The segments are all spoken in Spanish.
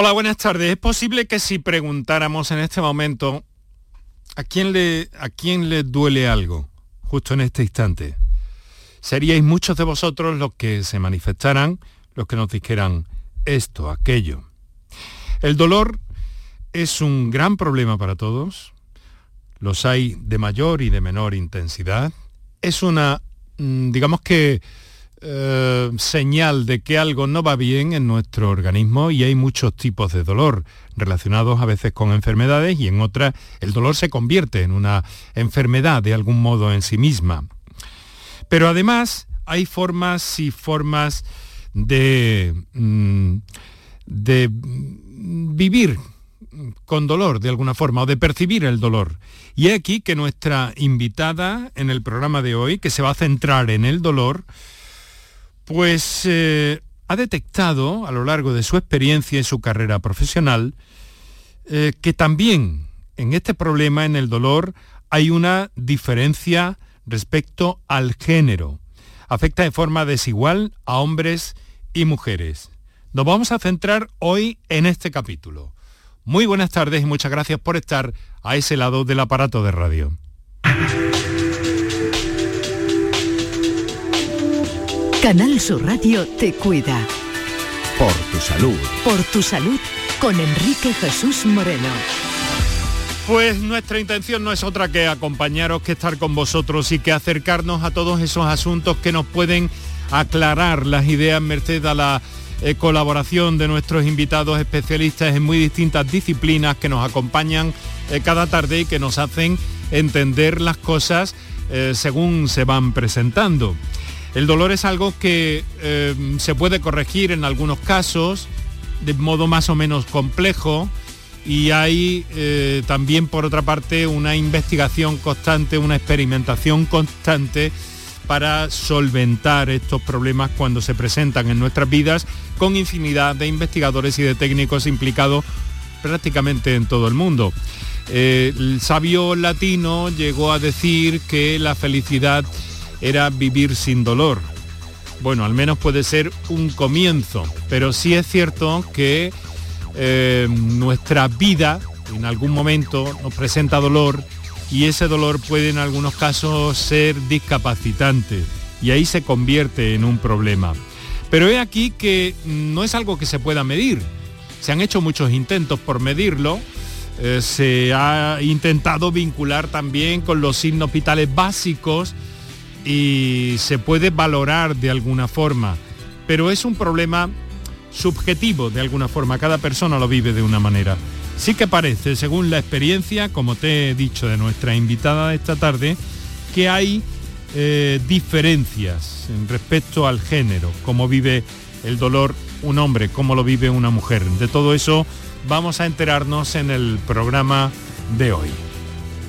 Hola, buenas tardes. Es posible que si preguntáramos en este momento a quién le, a quién le duele algo justo en este instante, seríais muchos de vosotros los que se manifestaran, los que nos dijeran esto, aquello. El dolor es un gran problema para todos. Los hay de mayor y de menor intensidad. Es una, mm, digamos que, eh, señal de que algo no va bien en nuestro organismo y hay muchos tipos de dolor relacionados a veces con enfermedades y en otras el dolor se convierte en una enfermedad de algún modo en sí misma. Pero además hay formas y formas de, mm, de vivir con dolor de alguna forma o de percibir el dolor. Y aquí que nuestra invitada en el programa de hoy, que se va a centrar en el dolor, pues eh, ha detectado a lo largo de su experiencia y su carrera profesional eh, que también en este problema, en el dolor, hay una diferencia respecto al género. Afecta de forma desigual a hombres y mujeres. Nos vamos a centrar hoy en este capítulo. Muy buenas tardes y muchas gracias por estar a ese lado del aparato de radio. Canal Sur Radio te cuida. Por tu salud. Por tu salud con Enrique Jesús Moreno. Pues nuestra intención no es otra que acompañaros, que estar con vosotros y que acercarnos a todos esos asuntos que nos pueden aclarar las ideas merced a la eh, colaboración de nuestros invitados especialistas en muy distintas disciplinas que nos acompañan eh, cada tarde y que nos hacen entender las cosas eh, según se van presentando. El dolor es algo que eh, se puede corregir en algunos casos de modo más o menos complejo y hay eh, también por otra parte una investigación constante, una experimentación constante para solventar estos problemas cuando se presentan en nuestras vidas con infinidad de investigadores y de técnicos implicados prácticamente en todo el mundo. Eh, el sabio latino llegó a decir que la felicidad era vivir sin dolor. Bueno, al menos puede ser un comienzo, pero sí es cierto que eh, nuestra vida en algún momento nos presenta dolor y ese dolor puede en algunos casos ser discapacitante y ahí se convierte en un problema. Pero he aquí que no es algo que se pueda medir. Se han hecho muchos intentos por medirlo. Eh, se ha intentado vincular también con los signos vitales básicos y se puede valorar de alguna forma, pero es un problema subjetivo de alguna forma, cada persona lo vive de una manera. Sí que parece, según la experiencia, como te he dicho de nuestra invitada de esta tarde, que hay eh, diferencias en respecto al género, cómo vive el dolor un hombre, cómo lo vive una mujer. De todo eso vamos a enterarnos en el programa de hoy.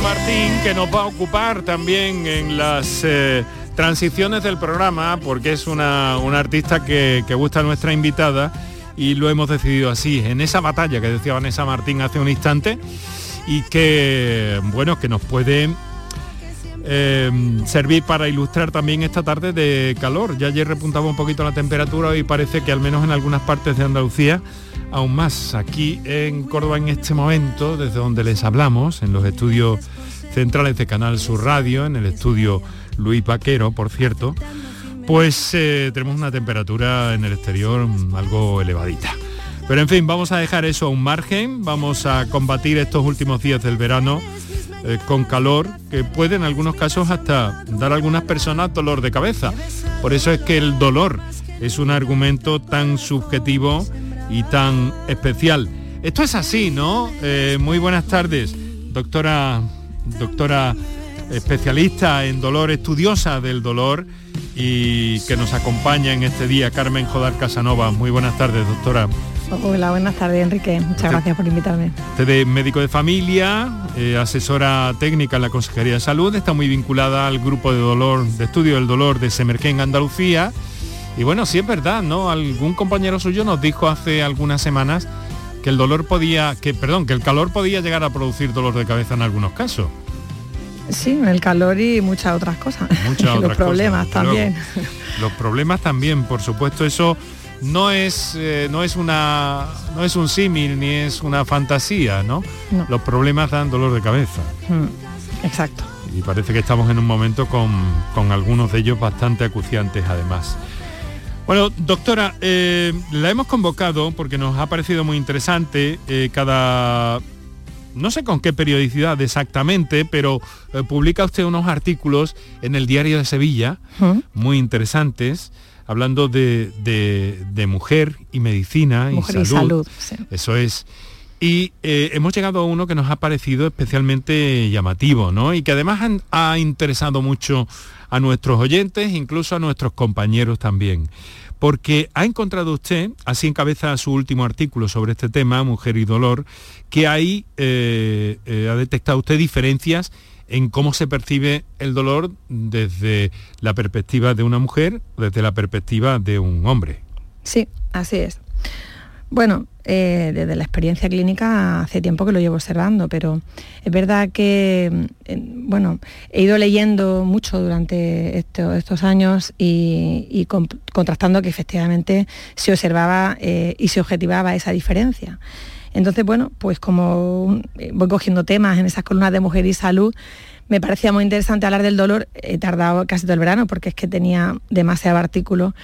Martín que nos va a ocupar también en las eh, transiciones del programa porque es una, una artista que, gusta nuestra invitada y lo hemos decidido así, en esa batalla que decía Vanessa Martín hace un instante y que, bueno, que nos puede eh, servir para ilustrar también esta tarde de calor. Ya ayer repuntaba un poquito la temperatura y parece que al menos en algunas partes de Andalucía aún más. Aquí en Córdoba en este momento, desde donde les hablamos, en los estudios centrales de Canal Sur Radio, en el estudio Luis Vaquero, por cierto, pues eh, tenemos una temperatura en el exterior mm, algo elevadita. Pero en fin, vamos a dejar eso a un margen, vamos a combatir estos últimos días del verano eh, con calor, que puede en algunos casos hasta dar a algunas personas dolor de cabeza. Por eso es que el dolor es un argumento tan subjetivo y tan especial. Esto es así, ¿no? Eh, muy buenas tardes, doctora, doctora especialista en dolor, estudiosa del dolor y que nos acompaña en este día, Carmen Jodar Casanova. Muy buenas tardes, doctora. Hola, buenas tardes, Enrique. Muchas gracias por invitarme. Usted es médico de familia, eh, asesora técnica en la Consejería de Salud, está muy vinculada al grupo de dolor, de estudio del dolor de Semerquén, Andalucía. Y bueno, sí es verdad, ¿no? Algún compañero suyo nos dijo hace algunas semanas que el dolor podía, que perdón, que el calor podía llegar a producir dolor de cabeza en algunos casos. Sí, el calor y muchas otras cosas. Muchas los problemas también. los problemas también, por supuesto, eso no es, eh, no es una no es un símil ni es una fantasía, ¿no? Los problemas dan dolor de cabeza. Mm, exacto. Y parece que estamos en un momento con, con algunos de ellos bastante acuciantes además. Bueno, doctora, eh, la hemos convocado porque nos ha parecido muy interesante eh, cada no sé con qué periodicidad exactamente, pero publica usted unos artículos en el Diario de Sevilla, muy interesantes, hablando de, mujer y medicina y salud. Eso es. Y eh, hemos llegado a uno que nos ha parecido especialmente llamativo, ¿no? Y que además ha interesado mucho a nuestros oyentes, incluso a nuestros compañeros también. Porque ha encontrado usted, así encabeza su último artículo sobre este tema, Mujer y Dolor, que ahí eh, eh, ha detectado usted diferencias en cómo se percibe el dolor desde la perspectiva de una mujer, desde la perspectiva de un hombre. Sí, así es. Bueno, eh, desde la experiencia clínica hace tiempo que lo llevo observando, pero es verdad que, mm, bueno, he ido leyendo mucho durante estos años y, contrastando que efectivamente se observaba eh, y se objetivaba esa diferencia. Entonces, bueno, pues como eh, voy cogiendo temas en esas columnas de mujer y salud, me parecía muy interesante hablar del dolor. He tardado casi todo el verano porque es que tenía demasiado artículo,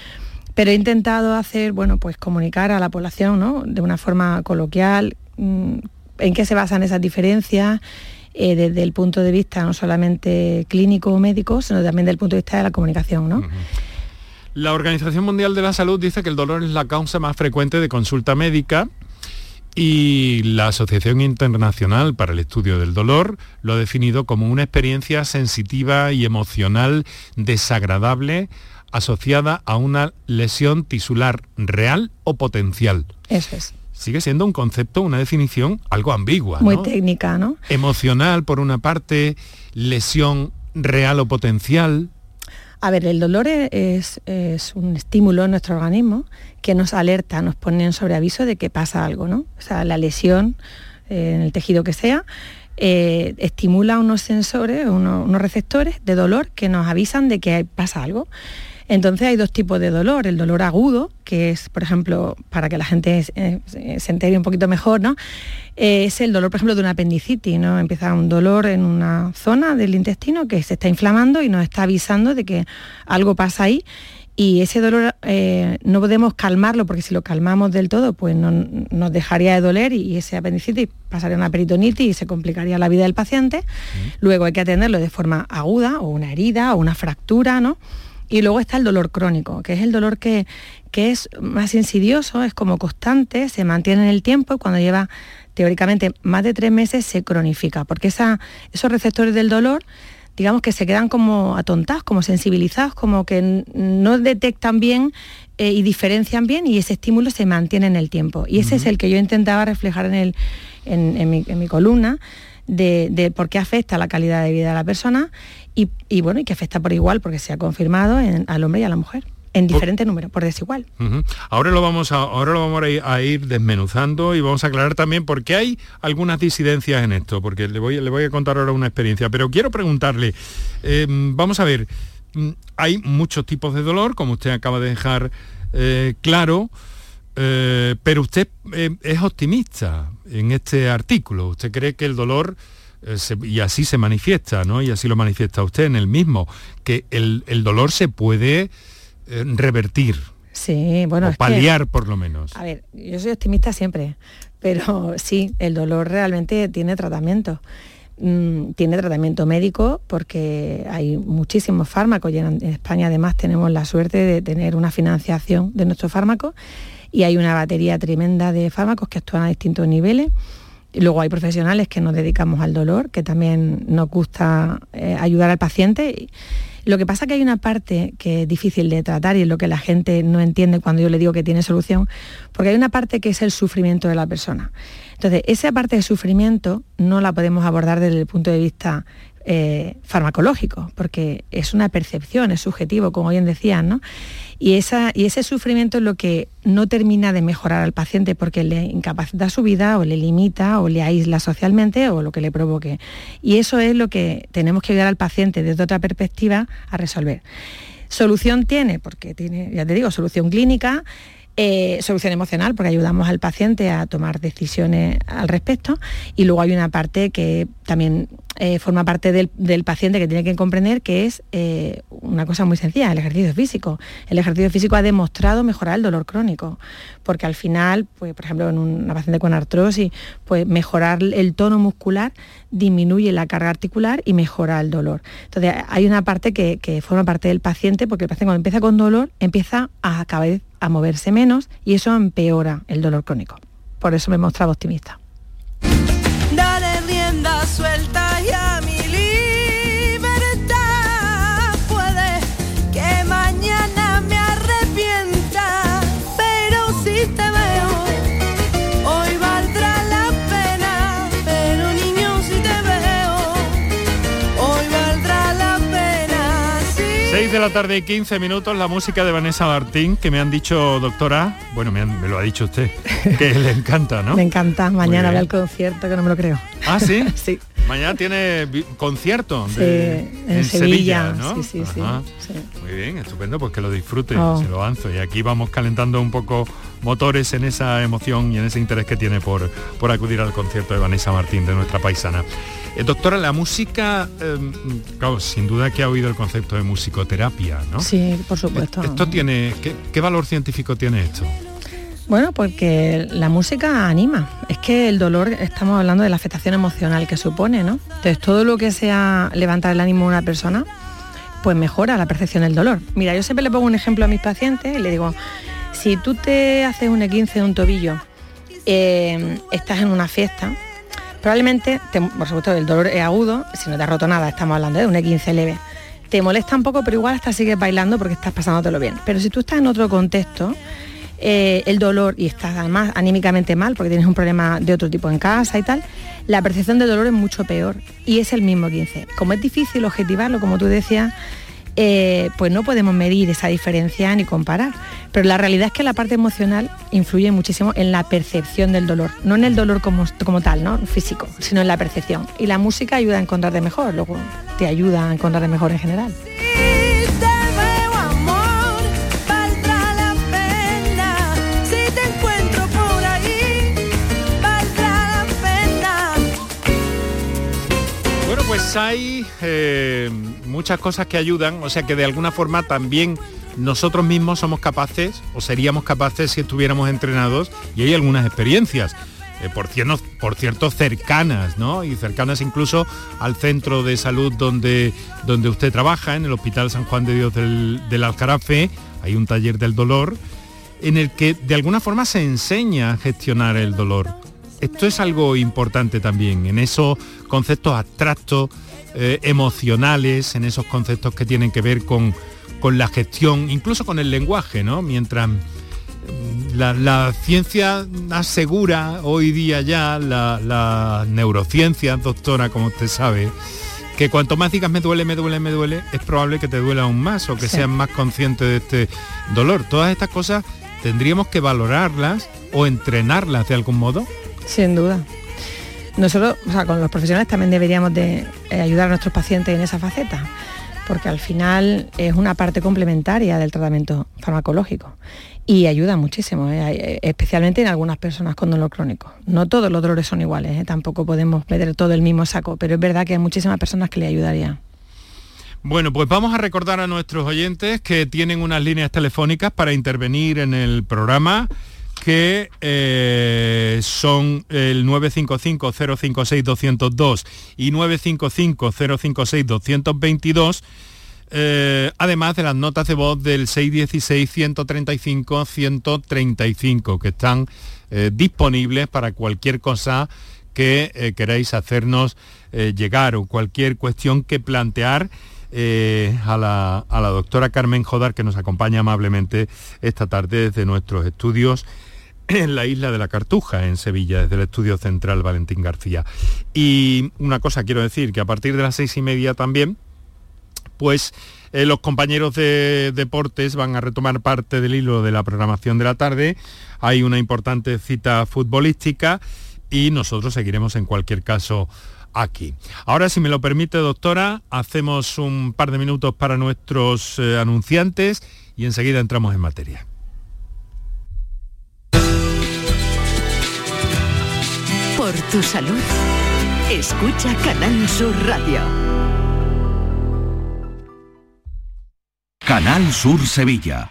pero he intentado hacer, bueno, pues comunicar a la población, ¿no? De una forma coloquial, mm, en qué se basan esas diferencias, eh, desde el punto de vista no solamente clínico o médico, sino también desde el punto de vista de la comunicación, ¿no? La Organización Mundial de la Salud dice que el dolor es la causa más frecuente de consulta médica y la Asociación Internacional para el Estudio del Dolor lo ha definido como una experiencia sensitiva y emocional desagradable asociada a una lesión tisular real o potencial. Eso es. Sigue siendo un concepto, una definición algo ambigua. Muy técnica, ¿no? Emocional, por una parte, lesión real o potencial. A ver, el dolor es, un estímulo en nuestro organismo que nos alerta, nos pone sobre aviso de que pasa algo, ¿no? O sea, la lesión eh, en el tejido que sea eh, estimula unos sensores, unos receptores de dolor que nos avisan de que pasa algo. Entonces hay dos tipos de dolor, el dolor agudo, que es, por ejemplo, para que la gente eh, se entere un poquito mejor, ¿no? Eh, es el dolor, por ejemplo, de una apendicitis, ¿no? Empieza un dolor en una zona del intestino que se está inflamando y nos está avisando de que algo pasa ahí y ese dolor eh, no podemos calmarlo porque si lo calmamos del todo pues no, nos dejaría de doler y ese apendicitis pasaría a una peritonitis y se complicaría la vida del paciente. Luego hay que atenderlo de forma aguda o una herida o una fractura, ¿no? Y luego está el dolor crónico, que es el dolor que, que es más insidioso, es como constante, se mantiene en el tiempo y cuando lleva teóricamente más de tres meses se cronifica, porque esa, esos receptores del dolor digamos que se quedan como atontados, como sensibilizados, como que no detectan bien eh, y diferencian bien y ese estímulo se mantiene en el tiempo. Y ese es el que yo intentaba reflejar en, el, en, mi, columna. De, por qué afecta la calidad de vida de la persona y, bueno, y que afecta por igual, porque se ha confirmado al hombre y a la mujer en diferente número, por desigual. Ahora lo vamos a ahora lo vamos a ir, desmenuzando y vamos a aclarar también por qué hay algunas disidencias en esto, porque le voy, le voy a contar ahora una experiencia, pero quiero preguntarle, em, vamos a ver, mm, hay muchos tipos de dolor, como usted acaba de dejar eh, claro, eh, pero usted eh, es optimista en este artículo, usted cree que el dolor eh, y así se manifiesta, ¿no? Y así lo manifiesta usted en el mismo, que el, dolor se puede eh, revertir. Sí, bueno. O paliar por lo menos. A ver, yo soy optimista siempre, pero sí, el dolor realmente tiene tratamiento. mm, tiene tratamiento médico porque hay muchísimos fármacos y en España además tenemos la suerte de tener una financiación de nuestros fármacos y hay una batería tremenda de fármacos que actúan a distintos niveles. Y luego hay profesionales que nos dedicamos al dolor, que también nos gusta eh, ayudar al paciente. Lo que pasa es que hay una parte que es difícil de tratar y es lo que la gente no entiende cuando yo le digo que tiene solución, porque hay una parte que es el sufrimiento de la persona. Entonces, esa parte de sufrimiento no la podemos abordar desde el punto de vista eh, farmacológico, porque es una percepción, es subjetivo, como bien decían, ¿no? Y, esa, y ese sufrimiento es lo que no termina de mejorar al paciente porque le incapacita su vida o le limita o le aísla socialmente o lo que le provoque. Y eso es lo que tenemos que ayudar al paciente desde otra perspectiva a resolver. Solución tiene, porque tiene, ya te digo, solución clínica, eh, solución emocional, porque ayudamos al paciente a tomar decisiones al respecto. Y luego hay una parte que también eh, forma parte del, paciente que tiene que comprender que es eh, una cosa muy sencilla, el ejercicio físico. El ejercicio físico ha demostrado mejorar el dolor crónico, porque al final, pues, por ejemplo, en una paciente con artrosis, pues mejorar el tono muscular disminuye la carga articular y mejora el dolor. Entonces hay una parte que, forma parte del paciente, porque el paciente cuando empieza con dolor empieza a cada vez a moverse menos y eso empeora el dolor crónico. Por eso me he mostrado optimista. De la tarde y 15 minutos, la música de Vanessa Martín, que me han dicho, doctora, bueno, me, han- me lo ha dicho usted, que le encanta, ¿no? Me encanta. Mañana ver el concierto, que no me lo creo. Ah, ¿sí? sí. Mañana tiene concierto Sí, de- en, Sevilla. ¿no? Sí. Muy bien, estupendo, pues que lo disfrute, Oh. se lo avanzo. Y aquí vamos calentando un poco motores en esa emoción y en ese interés que tiene por, por acudir al concierto de Vanessa Martín, de nuestra paisana. Eh, doctora, la música, eh, claro, sin duda que ha oído el concepto de musicoterapia, ¿no? Sí, por supuesto. Esto tiene, ¿qué, qué valor científico tiene esto? Bueno, porque la música anima. Es que el dolor, estamos hablando de la afectación emocional que supone, ¿no? Entonces, todo lo que sea levantar el ánimo de una persona, pues mejora la percepción del dolor. Mira, yo siempre le pongo un ejemplo a mis pacientes y le digo, si tú te haces un E15 de un tobillo, eh, estás en una fiesta, probablemente, te- por supuesto, el dolor es agudo, si no te has roto nada, estamos hablando de un E15 leve. Te molesta un poco, pero igual hasta sigues bailando porque estás pasándotelo bien. Pero si tú estás en otro contexto, eh, el dolor y estás además anímicamente mal porque tienes un problema de otro tipo en casa y tal, la percepción del dolor es mucho peor y es el mismo 15. Como es difícil objetivarlo, como tú decías, eh, pues no podemos medir esa diferencia ni comparar. Pero la realidad es que la parte emocional influye muchísimo en la percepción del dolor, no en el dolor como, como tal, ¿no? físico, sino en la percepción. Y la música ayuda a encontrarte mejor, luego te ayuda a encontrarte mejor en general. Pues hay eh, muchas cosas que ayudan, o sea que de alguna forma también nosotros mismos somos capaces, o seríamos capaces si estuviéramos entrenados, y hay algunas experiencias, eh, por, cierto, cercanas, ¿no? Y cercanas incluso al centro de salud donde, donde usted trabaja, en el Hospital San Juan de Dios del, del Alcarafe, hay un taller del dolor, en el que de alguna forma se enseña a gestionar el dolor. Esto es algo importante también, en esos conceptos abstractos, eh, emocionales, en esos conceptos que tienen que ver con, con la gestión, incluso con el lenguaje, ¿no? Mientras mm, la, la ciencia asegura hoy día ya, la, la neurociencia, doctora, como usted sabe, que cuanto más digas me duele, me duele, me duele, es probable que te duela aún más o que Sí. seas más consciente de este dolor. Todas estas cosas tendríamos que valorarlas o entrenarlas de algún modo. Sin duda. Nosotros, o sea, con los profesionales también deberíamos de eh, ayudar a nuestros pacientes en esa faceta, porque al final es una parte complementaria del tratamiento farmacológico y ayuda muchísimo, ¿eh? Eh, especialmente en algunas personas con dolor crónico. No todos los dolores son iguales, tampoco podemos meter todo el mismo saco, pero es verdad que hay muchísimas personas que le ayudaría. Bueno, pues vamos a recordar a nuestros oyentes que tienen unas líneas telefónicas para intervenir en el programa. Que eh, son el 955-056-202 y 955-056-222, eh, además de las notas de voz del 616-135-135, que están eh, disponibles para cualquier cosa que queráis hacernos llegar o cualquier cuestión que plantear. a, la, a, la, doctora Carmen Jodar, que nos acompaña amablemente esta tarde desde nuestros estudios en la isla de la Cartuja, en Sevilla, desde el Estudio Central Valentín García. Y una cosa quiero decir, que a partir de las seis y media también, pues eh, los compañeros de deportes van a retomar parte del hilo de la programación de la tarde. Hay una importante cita futbolística y nosotros seguiremos en cualquier caso aquí. Ahora, si me lo permite, doctora, hacemos un par de minutos para nuestros eh, anunciantes y enseguida entramos en materia. Por tu salud, escucha Canal Sur Radio. Canal Sur Sevilla.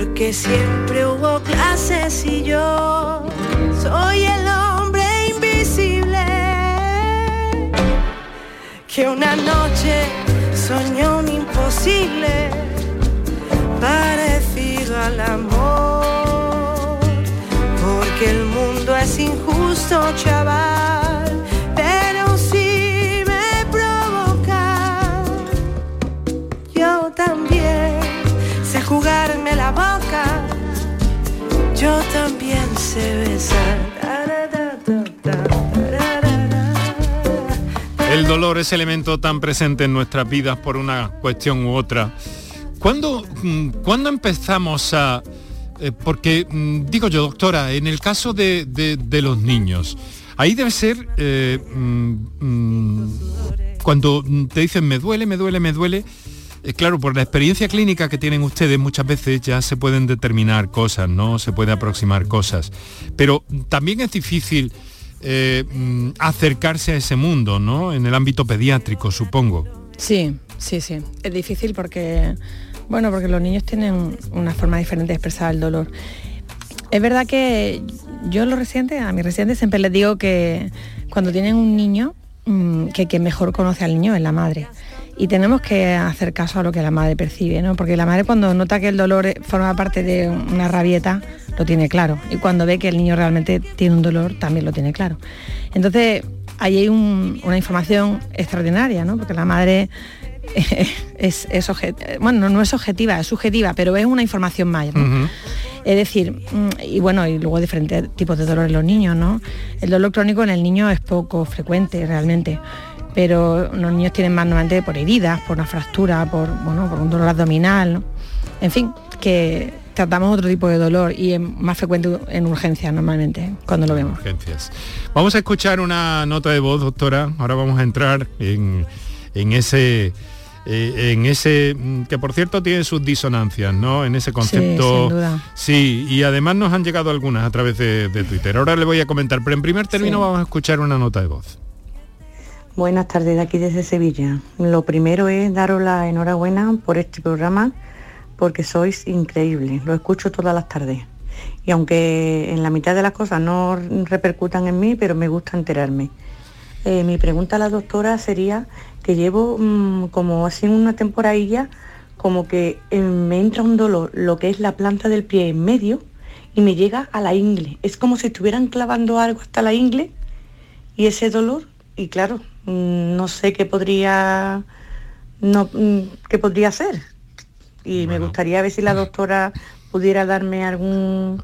Porque siempre hubo clases y yo soy el hombre invisible que una noche soñó un imposible parecido al amor porque el mundo es injusto chaval yo también sé besar. El dolor es elemento tan presente en nuestras vidas por una cuestión u otra. ¿Cuándo, mm, ¿cuándo empezamos a...? eh, porque, mm, digo yo, doctora, en el caso de, de- los niños, ahí debe ser eh, mm, cuando te dicen me duele, me duele, me duele. Eh, claro, por la experiencia clínica que tienen ustedes muchas veces ya se pueden determinar cosas, ¿no? Se puede aproximar cosas. Pero también es difícil eh, mm, acercarse a ese mundo, ¿no? En el ámbito pediátrico, supongo. Sí, sí, sí. Es difícil porque, bueno, porque los niños tienen una forma diferente de expresar el dolor. Es verdad que yo a los a mis residentes siempre les digo que cuando tienen un niño, mm, que mejor conoce al niño es la madre. Y tenemos que hacer caso a lo que la madre percibe, ¿no? Porque la madre cuando nota que el dolor eh, forma parte de una rabieta, lo tiene claro. Y cuando ve que el niño realmente tiene un dolor, también lo tiene claro. Entonces, ahí hay un- una información extraordinaria, ¿no? Porque la madre es, es obje- bueno, no es objetiva, es subjetiva, pero es una información mayor. ¿no? Es decir, mm, y bueno, y luego diferentes tipos de dolor en los niños, ¿no? El dolor crónico en el niño es poco frecuente realmente, pero los niños tienen más normalmente por heridas, por una fractura, por, bueno, por un dolor abdominal, ¿no? En fin, que tratamos otro tipo de dolor y es más frecuente en urgencias normalmente, cuando lo vemos. Urgencias. Vamos a escuchar una nota de voz, doctora. Ahora vamos a entrar en, en ese eh, en ese mm, que por cierto tiene sus disonancias, ¿no? En ese concepto. sin duda. Sí, y además nos han llegado algunas a través de, de Twitter. Ahora le voy a comentar, pero en primer término Sí. vamos a escuchar una nota de voz. Buenas tardes de aquí desde Sevilla. Lo primero es daros la enhorabuena por este programa porque sois increíbles, lo escucho todas las tardes. Y aunque en la mitad de las cosas no repercutan en mí, pero me gusta enterarme. Eh, mi pregunta a la doctora sería que llevo mm, como así una temporadilla, como que eh, me entra un dolor, lo que es la planta del pie en medio, y me llega a la ingle. Es como si estuvieran clavando algo hasta la ingle y ese dolor, y claro, no sé qué podría, no, mm, qué podría ser. Y me gustaría ver si la doctora pudiera darme algún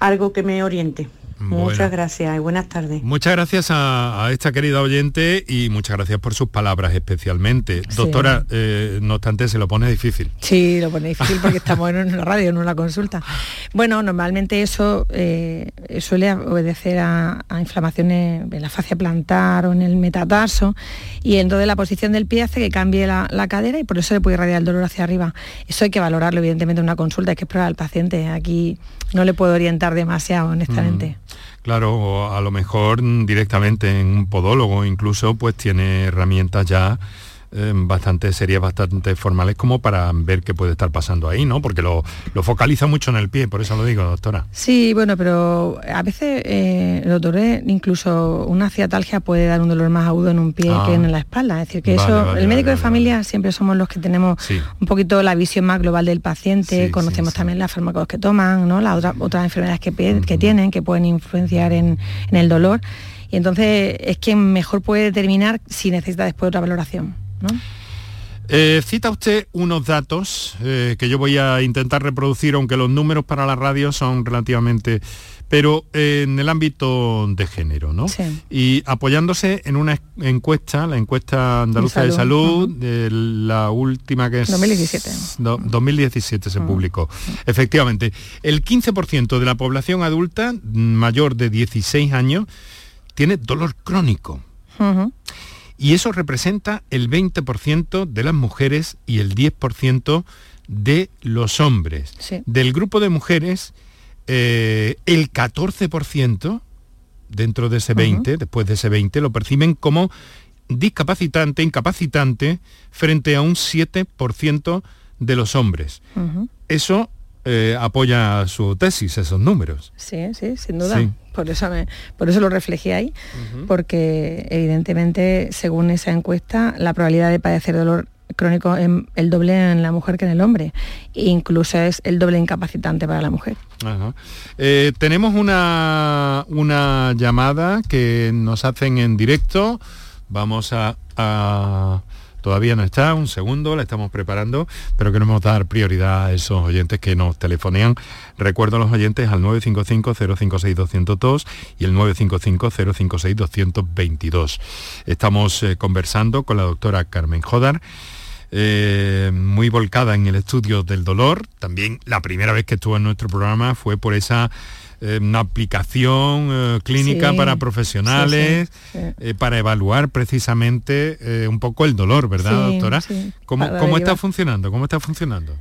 algo que me oriente. Bueno. Muchas gracias y buenas tardes. Muchas gracias a, a esta querida oyente y muchas gracias por sus palabras especialmente. Sí. Doctora, eh, no obstante, se lo pone difícil. Sí, lo pone difícil porque estamos en una radio, en una consulta. Bueno, normalmente eso eh, suele obedecer a, a inflamaciones en la fascia plantar o en el metatarso y entonces la posición del pie hace que cambie la, la cadera y por eso le puede irradiar el dolor hacia arriba. Eso hay que valorarlo evidentemente en una consulta, hay que explorar al paciente. Aquí no le puedo orientar demasiado, honestamente. Claro, o a lo mejor directamente en un podólogo incluso pues tiene herramientas ya eh, bastante serias, bastante formales como para ver qué puede estar pasando ahí, ¿no? Porque lo, lo focaliza mucho en el pie, por eso lo digo, doctora. Sí, bueno, pero a veces, eh, incluso una ciatalgia puede dar un dolor más agudo en un pie Ah. que en la espalda. Es decir, que Vale, eso, vale, el médico vale, de familia siempre somos los que tenemos Sí. un poquito la visión más global del paciente, conocemos también las fármacos que toman, ¿no? las otras, otras enfermedades que tienen, que pueden influenciar en, en el dolor. Y entonces es quien mejor puede determinar si necesita después otra valoración. ¿No? Eh, cita usted unos datos eh, que yo voy a intentar reproducir, aunque los números para la radio son relativamente, pero eh, en el ámbito de género, ¿no? Sí. Y apoyándose en una encuesta, la encuesta andaluza de De salud, la última que es 2017. do- 2017 se publicó. Efectivamente, el 15% de la población adulta mayor de 16 años tiene dolor crónico. Y eso representa el 20% de las mujeres y el 10% de los hombres. Sí. Del grupo de mujeres, eh, el 14% dentro de ese 20, después de ese 20, lo perciben como discapacitante, incapacitante, frente a un 7% de los hombres. Eso eh, apoya su tesis, esos números. Sí, sí, sin duda. Sí. Por eso me, por eso lo reflejé ahí, porque evidentemente, según esa encuesta, la probabilidad de padecer dolor crónico es el doble en la mujer que en el hombre. E incluso es el doble incapacitante para la mujer. Ajá. Eh, tenemos una, una llamada que nos hacen en directo. Vamos a, a- Todavía no está, un segundo, la estamos preparando, pero queremos dar prioridad a esos oyentes que nos telefonean. Recuerdo a los oyentes al 955-056-202 y el 955-056-222. Estamos eh, conversando con la doctora Carmen Jodar, eh, muy volcada en el estudio del dolor. También la primera vez que estuvo en nuestro programa fue por esa eh, una aplicación eh, clínica Sí, para profesionales, sí, sí. eh, para evaluar precisamente un poco el dolor, ¿verdad, doctora? ¿Cómo, cómo está funcionando? ¿Cómo está funcionando?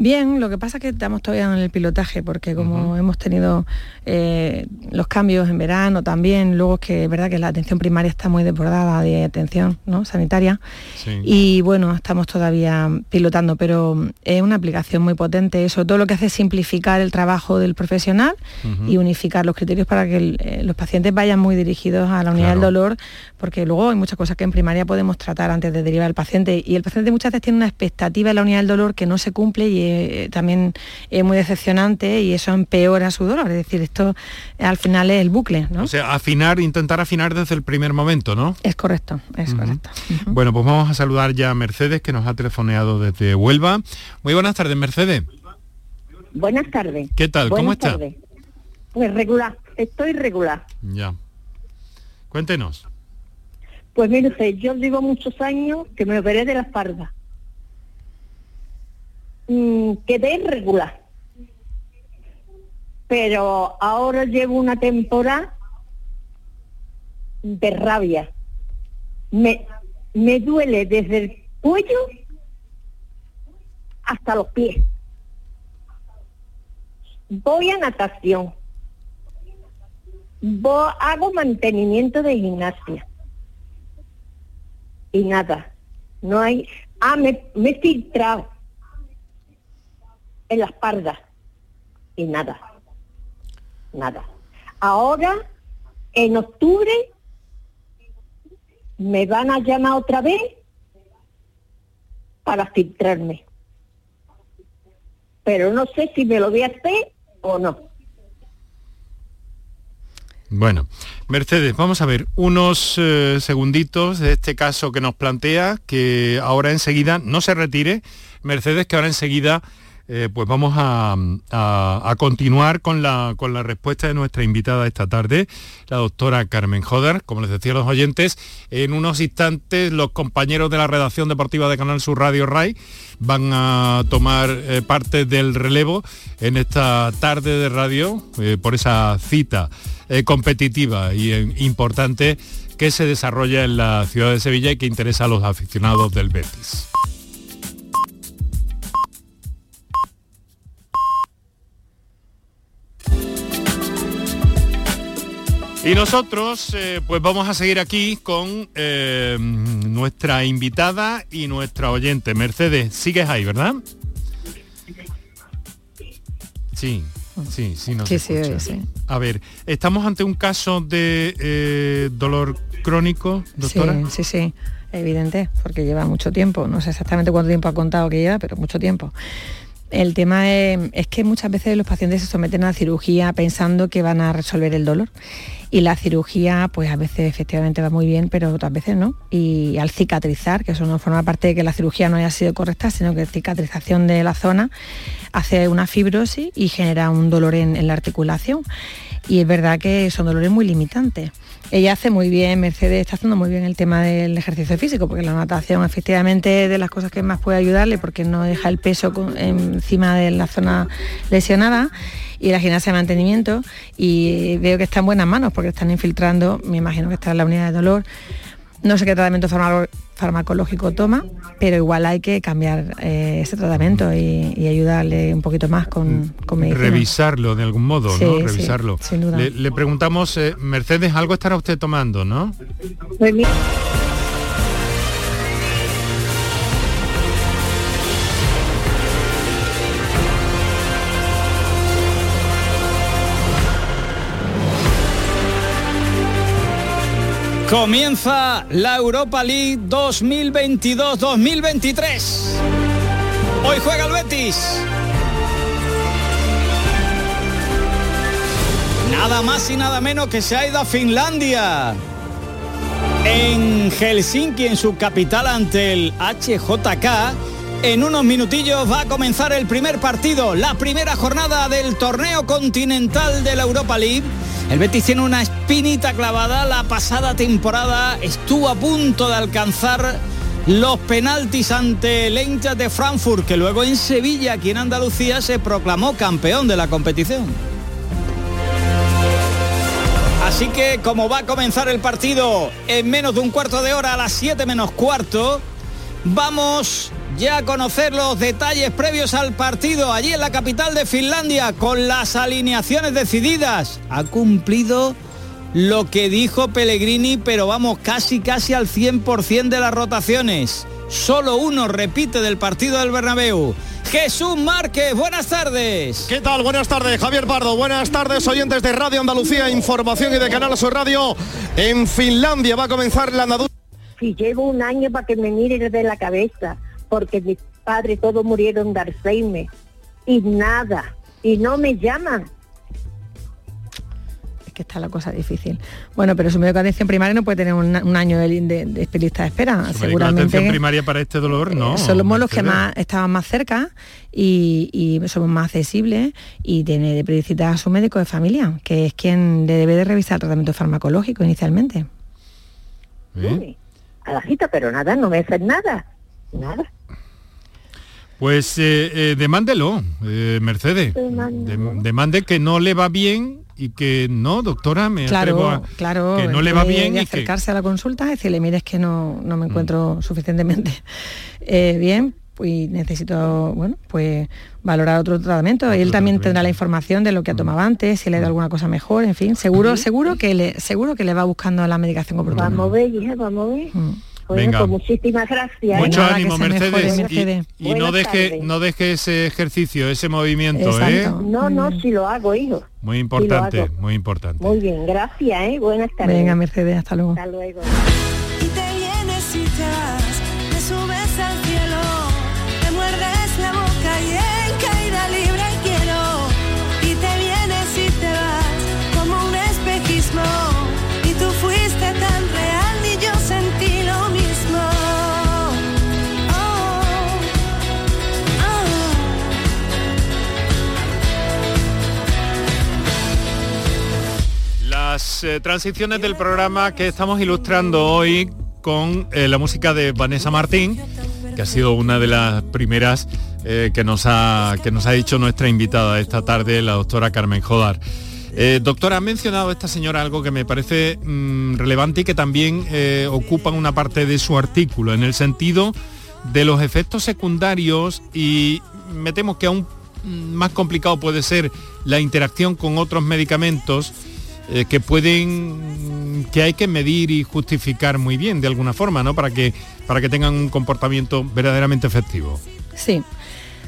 Bien, lo que pasa es que estamos todavía en el pilotaje, porque como hemos tenido eh, los cambios en verano también, luego es que es verdad que la atención primaria está muy desbordada de atención ¿no? sanitaria. Y bueno, estamos todavía pilotando, pero es una aplicación muy potente. Eso todo lo que hace es simplificar el trabajo del profesional y unificar los criterios para que el- eh, los pacientes vayan muy dirigidos a la unidad del Claro. dolor, porque luego hay muchas cosas que en primaria podemos tratar antes de derivar al paciente. Y el paciente muchas veces tiene una expectativa en la unidad del dolor que no se cumple y eh, también es muy decepcionante y eso empeora su dolor. Es decir, esto eh, al final es el bucle, ¿no? O sea, afinar, intentar afinar desde el primer momento, ¿no? es correcto, es correcto. Bueno, pues vamos a saludar ya a Mercedes, que nos ha telefoneado desde Huelva. Muy buenas tardes, Mercedes. Buenas tardes. ¿Qué tal? ¿Cómo Buenas está? tardes. Pues regular, estoy regular. Ya. Cuéntenos. Pues mire usted, yo llevo muchos años que me operé de la espalda. Mm, quedé regular. Pero ahora llevo una temporada de rabia. Me, me duele desde el cuello hasta los pies. Voy a natación. Vo- hago mantenimiento de gimnasia. Y nada. No hay. Ah, me, me he filtrado. En la espalda. Y nada, nada. Ahora, en octubre, me van a llamar otra vez para filtrarme. Pero no sé si me lo voy a hacer o no. Bueno, Mercedes, vamos a ver unos eh, segunditos de este caso que nos plantea, que ahora enseguida no se retire, Mercedes, que ahora enseguida eh, pues vamos a, a- continuar con la, con la respuesta de nuestra invitada esta tarde, la doctora Carmen Joder. Como les decía a los oyentes, en unos instantes los compañeros de la redacción deportiva de Canal Sur Radio RAI van a tomar eh, parte del relevo en esta tarde de radio eh, por esa cita competitiva y importante que se desarrolla en la ciudad de Sevilla y que interesa a los aficionados del Betis. Y nosotros eh, pues vamos a seguir aquí con eh, nuestra invitada y nuestra oyente. Mercedes, sigues ahí, ¿verdad? Sí, sí, sí, nos Sí, sí, sí. A ver, estamos ante un caso de eh, dolor crónico, doctora. Sí, sí, sí, evidente, porque lleva mucho tiempo. No sé exactamente cuánto tiempo ha contado que lleva, pero mucho tiempo. El tema es, que muchas veces los pacientes se someten a la cirugía pensando que van a resolver el dolor. Y la cirugía, pues a veces efectivamente va muy bien, pero otras veces no. Y al cicatrizar, que eso no forma parte de que la cirugía no haya sido correcta, sino que cicatrización de la zona hace una fibrosis y genera un dolor en la articulación. Y es verdad que son dolores muy limitantes. Ella hace muy bien, Mercedes está haciendo muy bien el tema del ejercicio físico, porque la natación efectivamente es de las cosas que más puede ayudarle, porque no deja el peso encima de la zona lesionada y la gimnasia de mantenimiento y veo que está en buenas manos porque están infiltrando, me imagino que está en la unidad de dolor. No sé qué tratamiento farmaco- farmacológico toma, pero igual hay que cambiar eh, ese tratamiento y, y ayudarle un poquito más con, con medicina. Revisarlo de algún modo, Sí, ¿no? sí, Revisarlo. sin duda. Le, le preguntamos, eh, Mercedes, algo estará usted tomando, ¿no? Comienza la Europa League 2022-2023. Hoy juega el Betis. Nada más y nada menos que se ha ido a Finlandia. En Helsinki, en su capital, ante el HJK. En unos minutillos va a comenzar el primer partido, la primera jornada del torneo continental de la Europa League. El Betis tiene una espinita clavada. La pasada temporada estuvo a punto de alcanzar los penaltis ante el Eintracht de Frankfurt, que luego en Sevilla, aquí en Andalucía, se proclamó campeón de la competición. Así que como va a comenzar el partido en menos de un cuarto de hora a las 7 menos cuarto, vamos ya a conocer los detalles previos al partido allí en la capital de Finlandia con las alineaciones decididas. Ha cumplido lo que dijo Pellegrini, pero vamos casi casi al 100% de las rotaciones. Solo uno repite del partido del Bernabéu. Jesús Márquez, buenas tardes. ¿Qué tal? Buenas tardes, Javier Pardo. Buenas tardes, oyentes de Radio Andalucía, Información y de Canal Sur Radio. En Finlandia va a comenzar la andadura. Si llevo un año para que me miren de la cabeza, porque mis padres todos murieron de Alzheimer y nada, y no me llaman. Es que está la cosa difícil. Bueno, pero su médico de atención primaria no puede tener un, un año de, de, de especialista de espera. De Seguramente atención primaria para este dolor, no. somos los que más estaban más cerca y, y somos más accesibles y tiene de cita a su médico de familia, que es quien le debe de revisar el tratamiento farmacológico inicialmente. ¿Eh? A la cita, pero nada, no me hacen nada. Nada. Pues eh, eh, demándelo, eh, Mercedes. Dem- demande que no le va bien y que no, doctora, me atrevo Claro, a- claro. que no le va de- bien y que- Mm. acercarse a la consulta y decirle, mire, es que no, no me encuentro suficientemente eh, bien y necesito, bueno, pues valorar otro tratamiento. Él también tendrá la información de lo Mm. que ha tomado antes, si le da alguna cosa mejor, en fin, seguro, seguro que le, seguro que le va buscando la medicación oportuna. Vamos a ver, hija, vamos a ver. Mm. Bueno, Venga. pues muchísimas gracias. Mucho ¿eh? ánimo, Mercedes. Y- Y, no deje, tardes. no deje ese ejercicio, ese movimiento, ¿eh? No, no, si lo hago, hijo. Muy importante, hago. muy importante. Muy bien, gracias, ¿eh? Buenas tardes. Venga, Mercedes, hasta luego. Hasta luego. Eh, transiciones del programa que estamos ilustrando hoy con eh, la música de Vanessa Martín, que ha sido una de las primeras eh, que, nos ha, que nos ha dicho nuestra invitada esta tarde, la doctora Carmen Jodar. Doctora, ha mencionado esta señora algo que me parece mm, relevante y que también ocupa una parte de su artículo, en el sentido de los efectos secundarios y me temo que aún mm, más complicado puede ser la interacción con otros medicamentos eh, que pueden que hay que medir y justificar muy bien de alguna forma, ¿no? Para que para que tengan un comportamiento verdaderamente efectivo. Sí.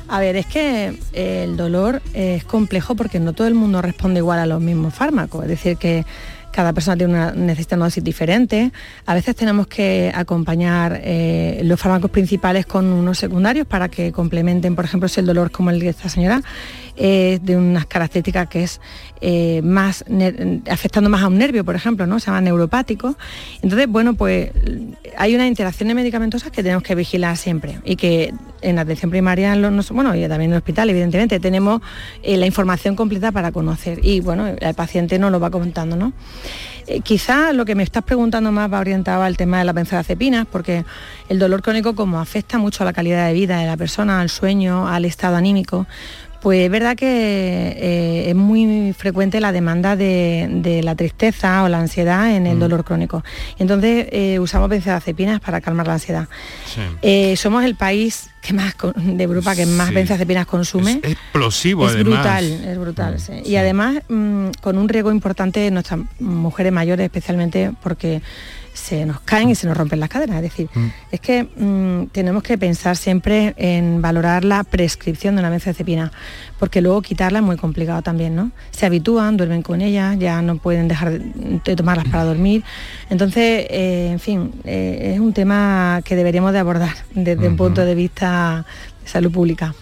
A ver, es que eh, el dolor es complejo porque no todo el mundo responde igual a los mismos fármacos. Es decir, que cada persona tiene una, necesita una dosis diferente. A veces tenemos que acompañar eh, los fármacos principales con unos secundarios para que complementen, por ejemplo, si el dolor como el de esta señora es de unas características que es eh, más afectando más a un nervio, por ejemplo, ¿no? Se llama neuropático. Entonces, bueno, pues hay unas interacciones medicamentosas que tenemos que vigilar siempre y que en la atención primaria, en los- bueno, y también en el hospital, evidentemente, tenemos eh, la información completa para conocer y, bueno, el paciente nos lo va contando, ¿no? Eh, quizá lo que me estás preguntando más va orientado al tema de las benzodiazepinas, porque el dolor crónico como afecta mucho a la calidad de vida de la persona, al sueño, al estado anímico, pues es verdad que eh, es muy frecuente la demanda de, de la tristeza o la ansiedad en el dolor crónico. Entonces eh, usamos benzodiazepinas para calmar la ansiedad. Eh, somos el país que más de Europa que más Sí. benzodiazepinas consume. Explosivo Es además. brutal, es brutal. sí. Y además mm, con un riesgo importante en nuestras mujeres mayores, especialmente porque se nos caen y se nos rompen las caderas. Es decir, es que mm, tenemos que pensar siempre en valorar la prescripción de una benzodiazepina, porque luego quitarla es muy complicado también, ¿no? Se habitúan, duermen con ella, ya no pueden dejar de, de tomarlas para dormir. Entonces, eh, en fin, eh, es un tema que deberíamos de abordar desde un punto de vista de salud pública.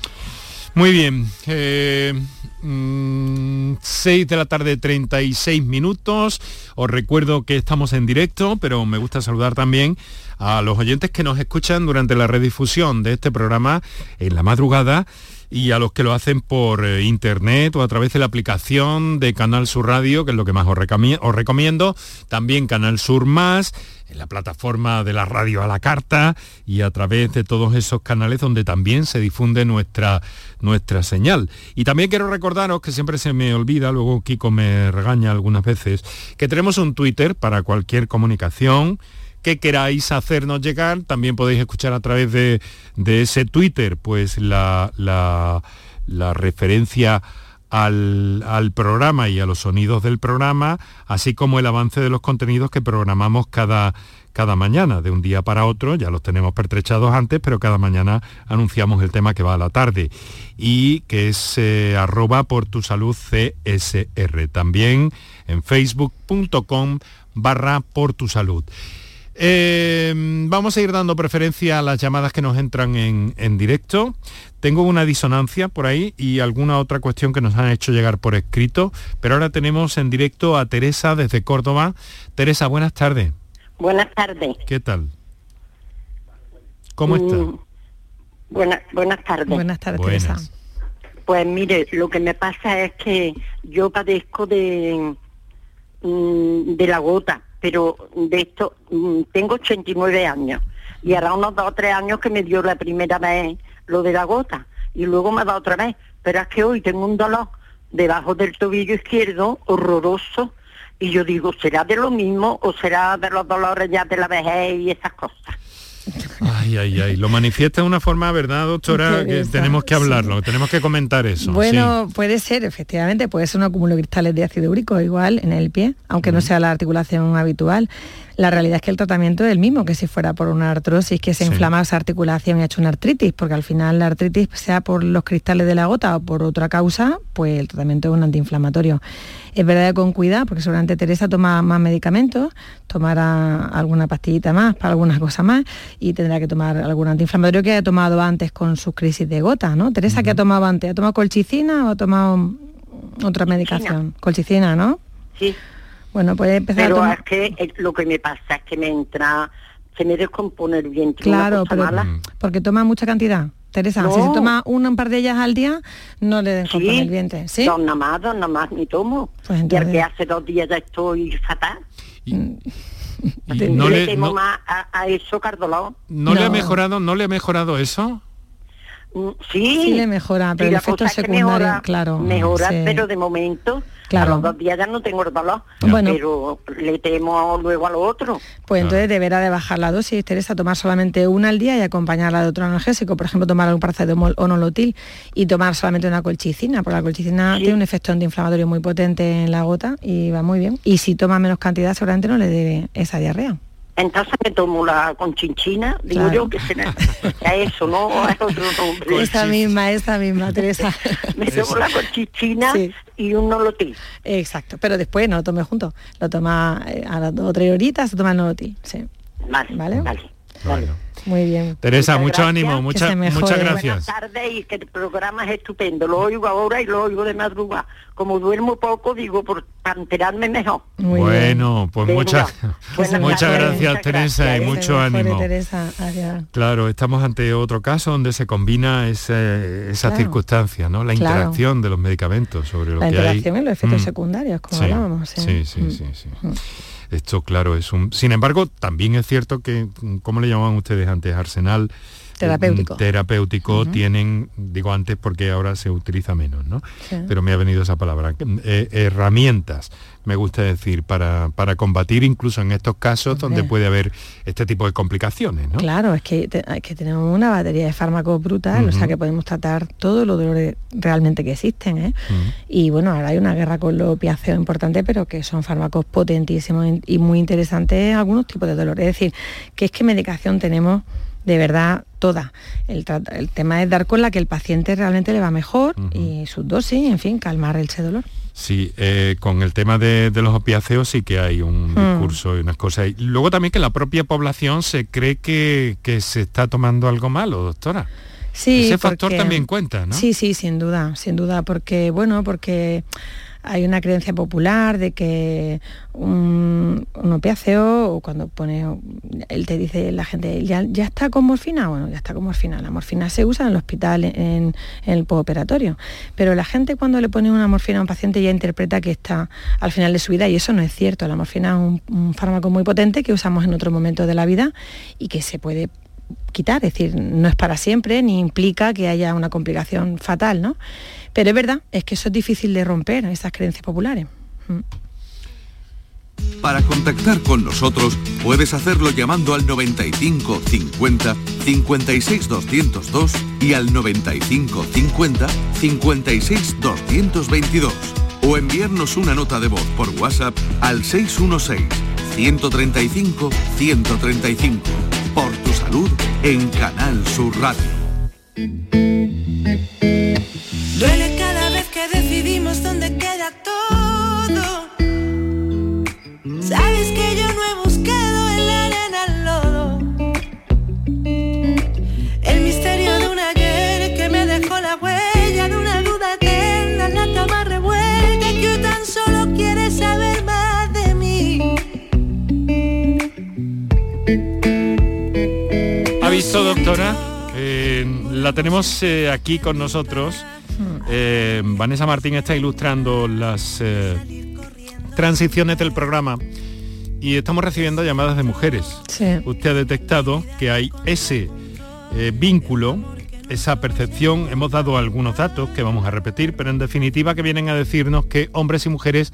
Muy bien. eh, mm, 6 de la tarde, 36 minutos. Os recuerdo que estamos en directo, pero me gusta saludar también a los oyentes que nos escuchan durante la redifusión de este programa en la madrugada y a los que lo hacen por eh, internet o a través de la aplicación de Canal Sur Radio, que es lo que más os, os recomiendo, también Canal Sur Más, en la plataforma de la radio a la carta y a través de todos esos canales donde también se difunde nuestra, nuestra señal. Y también quiero recordaros, que siempre se me olvida, luego Kiko me regaña algunas veces, que tenemos un Twitter para cualquier comunicación que queráis hacernos llegar. También podéis escuchar a través de, de ese Twitter, pues la, la- la referencia al, al programa y a los sonidos del programa, así como el avance de los contenidos que programamos cada, cada mañana, de un día para otro, ya los tenemos pertrechados antes, pero cada mañana anunciamos el tema que va a la tarde y que es eh, arroba por tu salud CSR. También en facebook.com barra por tu salud. Eh, vamos a ir dando preferencia a las llamadas que nos entran en, en directo. Tengo una disonancia por ahí y alguna otra cuestión que nos han hecho llegar por escrito, pero ahora tenemos en directo a Teresa desde Córdoba. Teresa, buenas tardes. Buenas tardes. ¿Qué tal? ¿Cómo está? Mm, buena- buenas tardes. Buenas tardes, Buenas. Teresa. Pues mire, lo que me pasa es que yo padezco de, mm, de la gota, pero de esto, mm, tengo 89 años y ahora unos dos o tres años que me dio la primera vez lo de la gota y luego me ha dado otra vez, pero es que hoy tengo un dolor debajo del tobillo izquierdo horroroso y yo digo, ¿será de lo mismo o será de los dolores ya de la vejez y esas cosas? Ay, ay, ay. Lo manifiesta de una forma, ¿verdad, doctora? Que tenemos que hablarlo, tenemos que comentar eso. Bueno, puede ser, efectivamente, puede ser un acúmulo de cristales de ácido úrico igual en el pie, aunque no sea la articulación habitual. La realidad es que el tratamiento es el mismo que si fuera por una artrosis que se Sí. inflama esa articulación y ha hecho una artritis, porque al final la artritis, sea por los cristales de la gota o por otra causa, pues el tratamiento es un antiinflamatorio. Es verdad que con cuidado, porque seguramente Teresa toma más medicamentos, tomará alguna pastillita más para alguna cosa más y tendrá que tomar algún antiinflamatorio que haya tomado antes con sus crisis de gota, ¿no? Teresa, ¿qué ha tomado antes? ¿Ha tomado colchicina o ha tomado otra medicación? Colchicina, ¿no? Sí. Bueno, puede empezar a Pero tomar... es que eh, lo que me pasa es que me entra, se me descompone el vientre. Claro, pero mala. porque toma mucha cantidad. Teresa, si se toma una un par de ellas al día, no le descompone Sí, el vientre. ¿Sí? dos nada más, dos nada más, ni tomo. Pues y entonces- al que hace dos días ya estoy fatal. Y no le le, temo no, más a, a eso cardolao. no le ha mejorado, no le ha mejorado eso. Mm, Sí. Sí le mejora, pero Sí, el efecto secundario, mejora, claro, Mejora, sí. pero de momento, Claro. a los dos días ya no tengo el dolor. Bueno. Pero le temo luego a lo otro. Pues entonces deberá de bajar la dosis, Teresa, tomar solamente una al día y acompañarla de otro analgésico, por ejemplo, tomar un paracetamol o nolotil y tomar solamente una colchicina, porque la colchicina tiene un efecto antiinflamatorio muy potente en la gota y va muy bien. Y si toma menos cantidad, seguramente no le debe esa diarrea. Entonces me tomo la conchinchina, digo Claro. yo que será a eso, no a otro nombre. Esa misma, esa misma, Teresa. Me tomo la conchinchina Sí. y un nolotil. Exacto, pero después no lo tome juntos. Lo toma eh, a las dos o tres horitas, se toma el nolotil. Sí. Vale, ¿Vale? Bueno. Muy bien. Teresa, Muchas mucho gracias. ánimo, mucha- se muchas Buenas gracias. tardes y que el programa es estupendo. Lo oigo ahora y lo oigo de madrugada. Como duermo poco, digo, por, para enterarme mejor. bueno, pues muchas, muchas gracias Teresa gracias, y mucho ánimo. Teresa. Adiós. Claro, estamos ante otro caso donde se combina ese- esa Claro. circunstancia, ¿no? La Claro. interacción de los medicamentos sobre lo La que interacción hay. y los efectos Mm. secundarios, como Sí, hablábamos. Sí, sí, Mm. sí, sí. Esto, claro, es un... Sin embargo, también es cierto que, ¿cómo le llamaban ustedes antes? Arsenal Terapéutico. terapéutico tienen, digo antes porque ahora se utiliza menos, ¿no? Sí. Pero me ha venido esa palabra. eh, herramientas, me gusta decir, para, para combatir incluso en estos casos donde puede haber este tipo de complicaciones, ¿no? Claro, es que, te- es que tenemos una batería de fármacos brutal, o sea que podemos tratar todos los dolores realmente que existen. ¿eh? Y bueno, ahora hay una guerra con los opiáceos importante, pero que son fármacos potentísimos y muy interesantes algunos tipos de dolor. Es decir, que es que medicación tenemos de verdad toda. El, el tema es dar con la que el paciente realmente le va mejor y sus dosis, en fin, calmar ese dolor. Sí, eh, con el tema de, de los opiáceos sí que hay un Hmm. discurso y unas cosas. Y luego también que la propia población se cree que, que se está tomando algo malo, doctora. Sí, Ese factor porque- también cuenta, ¿no? Sí, sí, sin duda, sin duda, porque bueno, porque hay una creencia popular de que un, un opiáceo o cuando pone, él te dice la gente, ¿ya, está con morfina? Bueno, ya está con morfina. La morfina se usa en el hospital, en, en el postoperatorio. Pero la gente cuando le pone una morfina a un paciente ya interpreta que está al final de su vida y eso no es cierto. La morfina es un, un fármaco muy potente que usamos en otro momento de la vida y que se puede quitar, es decir, no es para siempre ni implica que haya una complicación fatal, ¿no? Pero es verdad, es que eso es difícil de romper, esas creencias populares. Mm. Para contactar con nosotros puedes hacerlo llamando al 95 50 56 202 y al 95 50 56 222 o enviarnos una nota de voz por WhatsApp al 616 135 135. Por tu salud en Canal Sur Radio. Eh, la tenemos eh, aquí con nosotros. Eh, Vanessa Martín está ilustrando las transiciones del programa y estamos recibiendo llamadas de mujeres. Sí. Usted ha detectado que hay ese vínculo, esa percepción. Hemos dado algunos datos que vamos a repetir, pero en definitiva que vienen a decirnos que hombres y mujeres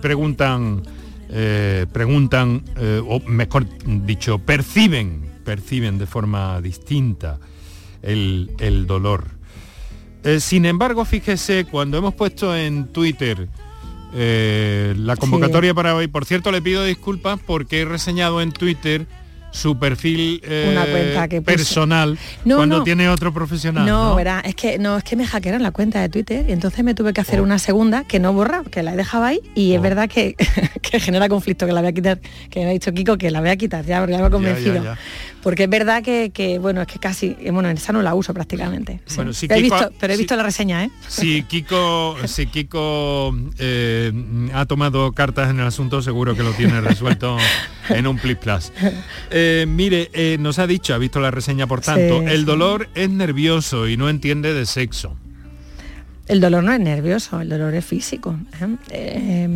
preguntan, eh, preguntan, eh, o mejor dicho, perciben, perciben de forma distinta el, el dolor. Eh, sin embargo, fíjese, cuando hemos puesto en Twitter eh, la convocatoria para hoy. Por cierto, le pido disculpas porque he reseñado en Twitter su perfil eh, Una cuenta que personal No, cuando no. tiene otro profesional. No, ¿no? verá, es que no, es que me hackearon la cuenta de Twitter y entonces me tuve que hacer una segunda que no borra, que la he dejado ahí y es Oh. verdad que, que genera conflicto, que la voy a quitar, que me ha dicho Kiko que la voy a quitar ya, porque ya me ha convencido. ya, ya. Porque es verdad que, que, bueno, es que casi, eh, bueno, esa no la uso prácticamente. sí. Bueno, si pero, he Kiko- visto, pero he visto la reseña, ¿eh? Si Kiko, si Kiko eh, ha tomado cartas en el asunto, seguro que lo tiene resuelto en un plis plus. Eh, mire, eh, nos ha dicho, ha visto la reseña por tanto, Sí, el sí. dolor es nervioso y no entiende de sexo. El dolor no es nervioso, el dolor es físico. ¿eh? Eh,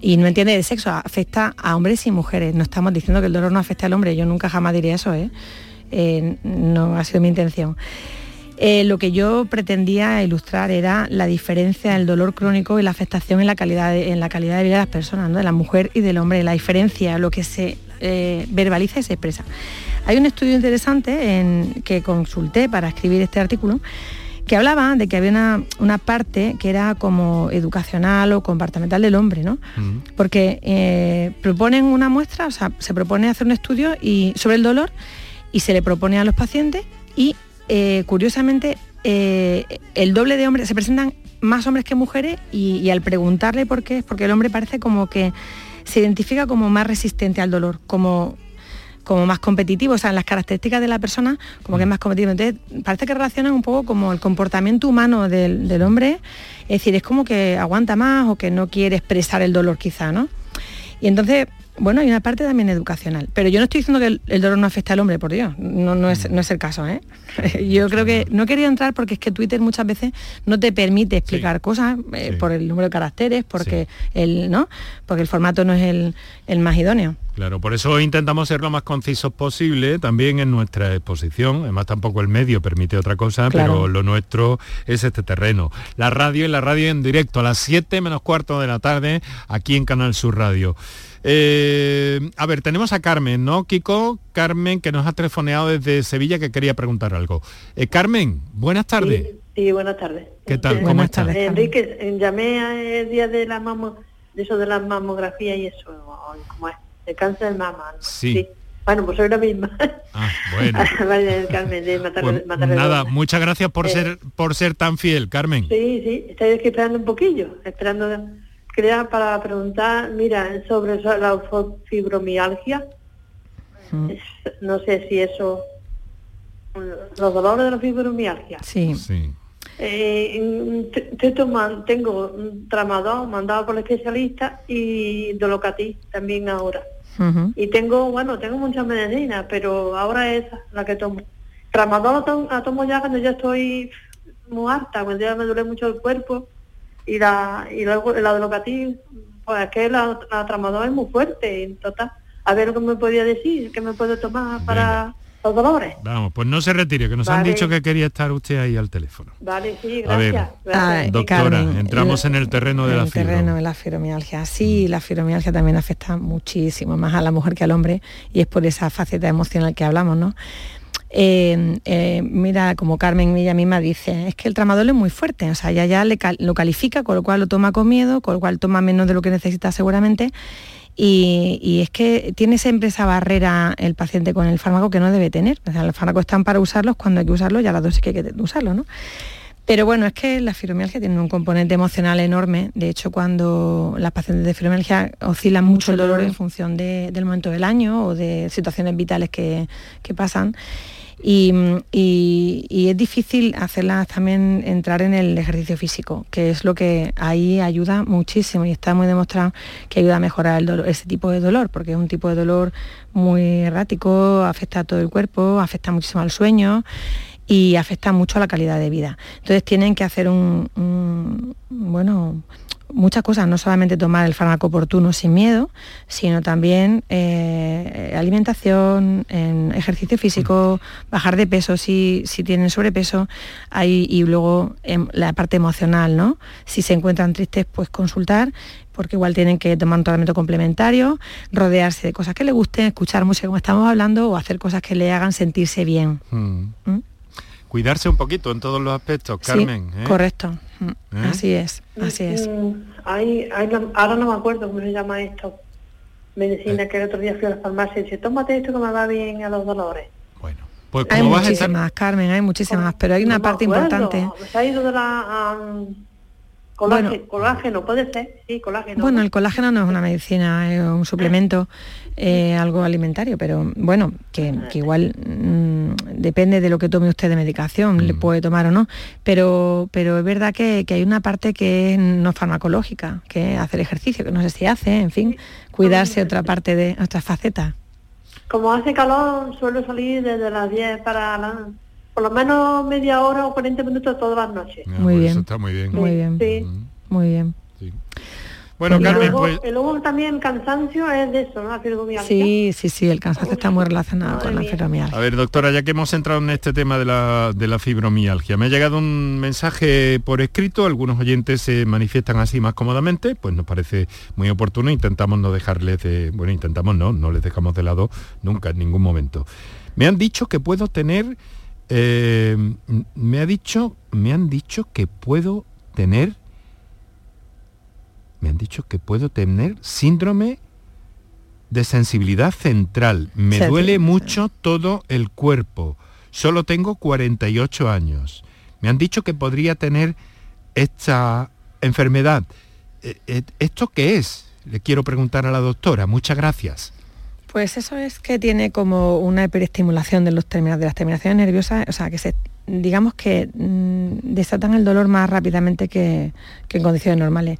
y no entiende de sexo, afecta a hombres y mujeres. No estamos diciendo que el dolor no afecte al hombre, yo nunca jamás diría eso, ¿eh? Eh, no ha sido mi intención. Lo que yo pretendía ilustrar era la diferencia del dolor crónico y la afectación en la calidad de, en la calidad de vida de las personas, de la mujer y del hombre, la diferencia, lo que se verbaliza y se expresa. Hay un estudio interesante en, que consulté para escribir este artículo que hablaba de que había una, una parte que era como educacional o comportamental del hombre, ¿no? Porque eh, proponen una muestra, o sea, se propone hacer un estudio y, sobre el dolor y se le propone a los pacientes y eh, curiosamente eh, el doble de hombres, se presentan más hombres que mujeres y, y al preguntarle por qué es porque el hombre parece como que se identifica como más resistente al dolor, como como más competitivo, o sea, en las características de la persona, como que es más competitivo. Entonces, parece que relacionan un poco como el comportamiento humano del, del hombre, es decir, es como que aguanta más o que no quiere expresar el dolor quizá, ¿no? Y entonces, bueno, hay una parte también educacional. Pero yo no estoy diciendo que el, el dolor no afecta al hombre, por Dios. No, no, es, no es el caso, ¿eh? Yo creo que no quería entrar porque es que Twitter muchas veces no te permite explicar cosas eh, por el número de caracteres, porque el, ¿no? Porque el formato no es el, el más idóneo. Claro, por eso intentamos ser lo más concisos posible también en nuestra exposición. Además tampoco el medio permite otra cosa, Claro. pero lo nuestro es este terreno. La radio y la radio en directo a las 7 menos cuarto de la tarde aquí en Canal Sur Radio. Eh, a ver, tenemos a Carmen, ¿no, Kiko? Carmen, que nos ha telefoneado desde Sevilla, que quería preguntar algo. Eh, Carmen, buenas tardes. Sí, buenas tardes. ¿Qué tal? Eh, ¿Cómo estás? Enrique, llamé a- el día de la mamo, de eso de la mamografía y eso, ay, ¿cómo es? De cáncer de mama. ¿no? Sí. Bueno, pues soy la misma. Ah, bueno. Del Carmen, de Matar, Pues Matar nada, muchas gracias por Eh, ser por ser tan fiel, Carmen. Sí, sí, estoy aquí esperando un poquillo, esperando, quería para preguntar, mira, sobre la fibromialgia, Es- no sé si eso, los dolores de la fibromialgia. Sí. Eh, te- te toman- tengo un tramadol mandado por el especialista y dolocatis también ahora. Y tengo, bueno, tengo muchas medicinas, pero ahora es la que tomo. Tramadol la tomo, la tomo ya cuando ya estoy muy harta, cuando ya me duele mucho el cuerpo. Y la y luego la dolocatis, pues es que la, la tramadol es muy fuerte. En total, a ver lo que me podía decir, que me puedo tomar para los dolores. Vamos, pues no se retire, que nos han dicho que quería estar usted ahí al teléfono. Vale, sí, A ver, gracias. Doctora, Carmen, entramos en el terreno de en la el fibro. terreno de la fibromialgia. Sí, la fibromialgia también afecta muchísimo más a la mujer que al hombre y es por esa faceta emocional que hablamos, ¿no? Eh, eh, mira, como Carmen ella misma dice, es que el tramadol es muy fuerte, o sea, ya ya le cal- lo califica, con lo cual lo toma con miedo, con lo cual toma menos de lo que necesita seguramente. Y, y es que tiene siempre esa barrera el paciente con el fármaco que no debe tener. O sea, los fármacos están para usarlos cuando hay que usarlos y a las dosis que hay que usarlos, ¿no? Pero bueno, es que la fibromialgia tiene un componente emocional enorme. De hecho, cuando las pacientes de fibromialgia oscilan mucho el dolor en función de- del momento del año o de situaciones vitales que, que pasan. Y, y- es difícil hacerlas también entrar en el ejercicio físico, que es lo que ahí ayuda muchísimo y está muy demostrado que ayuda a mejorar el dolor- ese tipo de dolor, porque es un tipo de dolor muy errático, afecta a todo el cuerpo, afecta muchísimo al sueño y afecta mucho a la calidad de vida. Entonces tienen que hacer un- bueno, muchas cosas, no solamente tomar el fármaco oportuno sin miedo, sino también eh, alimentación, en ejercicio físico, bajar de peso si, si tienen sobrepeso, ahí, y luego em, la parte emocional, ¿no? Si se encuentran tristes, pues consultar, porque igual tienen que tomar un tratamiento complementario, rodearse de cosas que les gusten, escuchar música como estamos hablando, o hacer cosas que le hagan sentirse bien. Mm. ¿Mm? Cuidarse un poquito en todos los aspectos, Sí, Carmen. ¿eh? correcto. ¿Eh? Así es, así es. Mm, hay- hay ahora no me acuerdo cómo se llama esto. Medicina Eh. que el otro día fui a la farmacia y dice, tómate esto que me va bien a los dolores. Pues Hay como vas a estar... muchísimas, Carmen, hay muchísimas, pero hay una No parte importante. Se ha ido de la... am, colágeno, colágeno, puede ser, sí, colágeno. Bueno, el colágeno no es una medicina, es un suplemento, eh, algo alimentario, pero bueno, que, que igual mm, depende de lo que tome usted de medicación, le puede tomar o no, pero, pero es verdad que, que hay una parte que es no farmacológica, que es hacer ejercicio, que no sé si hace, en fin, cuidarse otra parte de otras facetas. Como hace calor, suelo salir desde las 10 para la- por lo menos media hora o 40 minutos todas las noches. Ah, Muy pues bien. Eso está muy bien. Muy bien, Sí. muy bien. Bueno, y Carmen, luego, pues... y luego también cansancio es de eso, ¿no? La fibromialgia. Sí, sí, sí, el cansancio está muy relacionado con la fibromialgia. A ver, doctora, ya que hemos entrado en este tema de la, de la fibromialgia, me ha llegado un mensaje por escrito, algunos oyentes se manifiestan así más cómodamente, pues nos parece muy oportuno, intentamos no dejarles de, bueno, intentamos no, no les dejamos de lado nunca, en ningún momento. Me han dicho que puedo tener, eh, me ha dicho, me han dicho que puedo tener, me han dicho que puedo tener síndrome de sensibilidad central. Me duele mucho todo el cuerpo. Solo tengo 48 años. Me han dicho que podría tener esta enfermedad. Eh, eh, ¿Esto qué es? Le quiero preguntar a la doctora. Muchas gracias. Pues eso es que tiene como una hiperestimulación de, los termina- de las terminaciones nerviosas, o sea, que se, digamos que mm, desatan el dolor más rápidamente que, que en condiciones normales.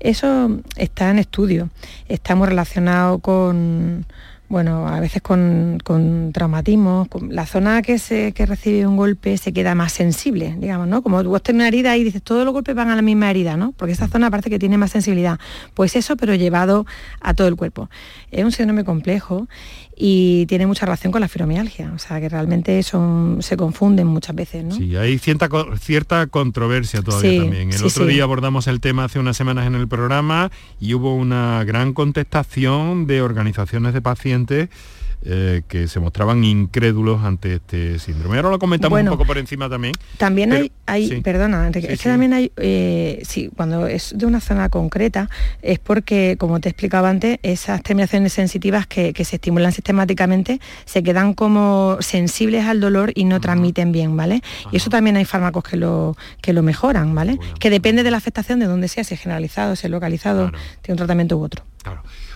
Eso está en estudio, está muy relacionado con, bueno, a veces con, con traumatismos. con- la zona que, se, que recibe un golpe se queda más sensible, digamos, ¿no? Como vos tenés una herida y dices, todos los golpes van a la misma herida, ¿no? Porque esa zona parece que tiene más sensibilidad. Pues eso, pero llevado a todo el cuerpo. Es un síndrome complejo y tiene mucha relación con la fibromialgia, o sea, que realmente son, se confunden muchas veces, ¿no? Sí, hay cierta, cierta controversia todavía Sí, también. El sí, otro sí. día abordamos el tema hace unas semanas en el programa y hubo una gran contestación de organizaciones de pacientes eh, que se mostraban incrédulos ante este síndrome. Ahora lo comentamos Bueno, un poco por encima también. También pero- hay, hay sí. perdona, Enrique, Sí, es que sí. también hay, eh, sí, cuando es de una zona concreta, es porque, como te explicaba antes, esas terminaciones sensitivas que, que se estimulan sistemáticamente se quedan como sensibles al dolor y no transmiten bien, ¿vale? Y eso también hay fármacos que lo, que lo mejoran, ¿vale? Que depende de la afectación de dónde sea, si es generalizado, si es localizado, tiene un tratamiento u otro.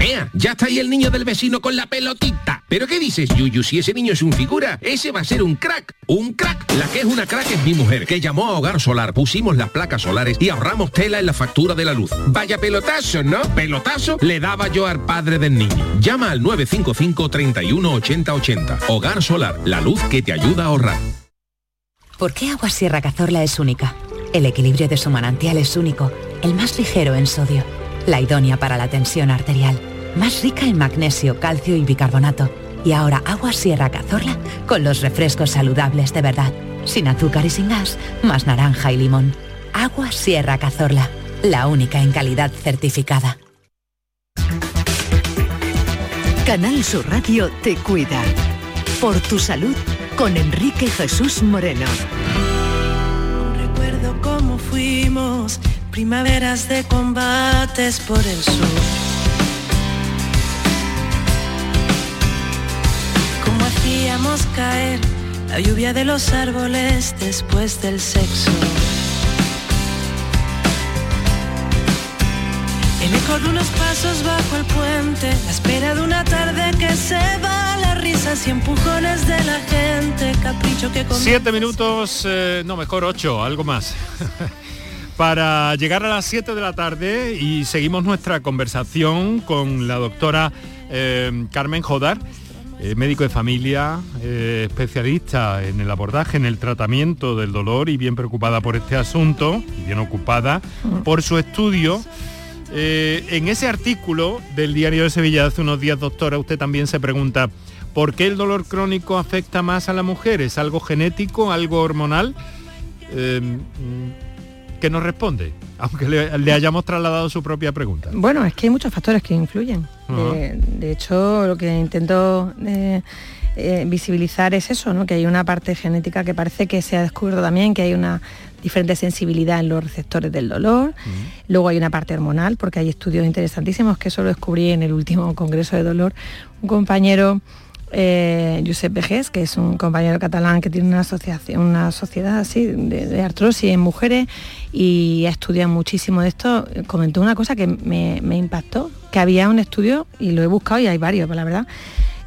¡Ea! Ya está ahí el niño del vecino con la pelotita. ¿Pero qué dices, Yuyu? Si ese niño es un figura, ese va a ser un crack. ¡Un crack! La que es una crack es mi mujer, que llamó a Hogar Solar, pusimos las placas solares y ahorramos tela en la factura de la luz. Vaya pelotazo, ¿no? Pelotazo le daba yo al padre del niño. Llama al 955 31 80 80. Hogar Solar, la luz que te ayuda a ahorrar. ¿Por qué Agua Sierra Cazorla es única? El equilibrio de su manantial es único, el más ligero en sodio, la idónea para la tensión arterial, más rica en magnesio, calcio y bicarbonato. Y ahora Agua Sierra Cazorla con los refrescos saludables de verdad, sin azúcar y sin gas, más naranja y limón. Agua Sierra Cazorla, la única en calidad certificada. Canal Sur Radio te cuida. Por tu salud con Enrique Jesús Moreno. Recuerdo cómo fuimos primaveras de combates por el sur. Cómo hacíamos caer la lluvia de los árboles después del sexo. El eco de unos pasos bajo el puente, la espera de una tarde que se va, las risas y empujones de la gente, capricho que comienza Siete minutos, eh, no, mejor ocho, algo más. Para llegar a las 7 de la tarde y seguimos nuestra conversación con la doctora eh, Carmen Jodar, eh, médico de familia, eh, especialista en el abordaje, en el tratamiento del dolor y bien preocupada por este asunto, y bien ocupada por su estudio. En ese artículo del diario de Sevilla hace unos días, doctora, usted también se pregunta, ¿Por qué el dolor crónico afecta más a la mujer? ¿Es algo genético, algo hormonal? ¿Qué nos responde? Aunque le, le hayamos trasladado su propia pregunta. Bueno, es que hay muchos factores que influyen. De hecho, lo que intento eh, eh, visibilizar es eso, ¿no? que hay una parte genética que parece que se ha descubierto también, que hay una diferente sensibilidad en los receptores del dolor. Luego hay una parte hormonal, porque hay estudios interesantísimos que eso lo descubrí en el último Congreso de Dolor. Un compañero, eh, Josep Vejés, que es un compañero catalán que tiene una asociación, una sociedad así de, de artrosis en mujeres y ha estudiado muchísimo de esto, comentó una cosa que me, me impactó, que había un estudio, y lo he buscado y hay varios, la verdad,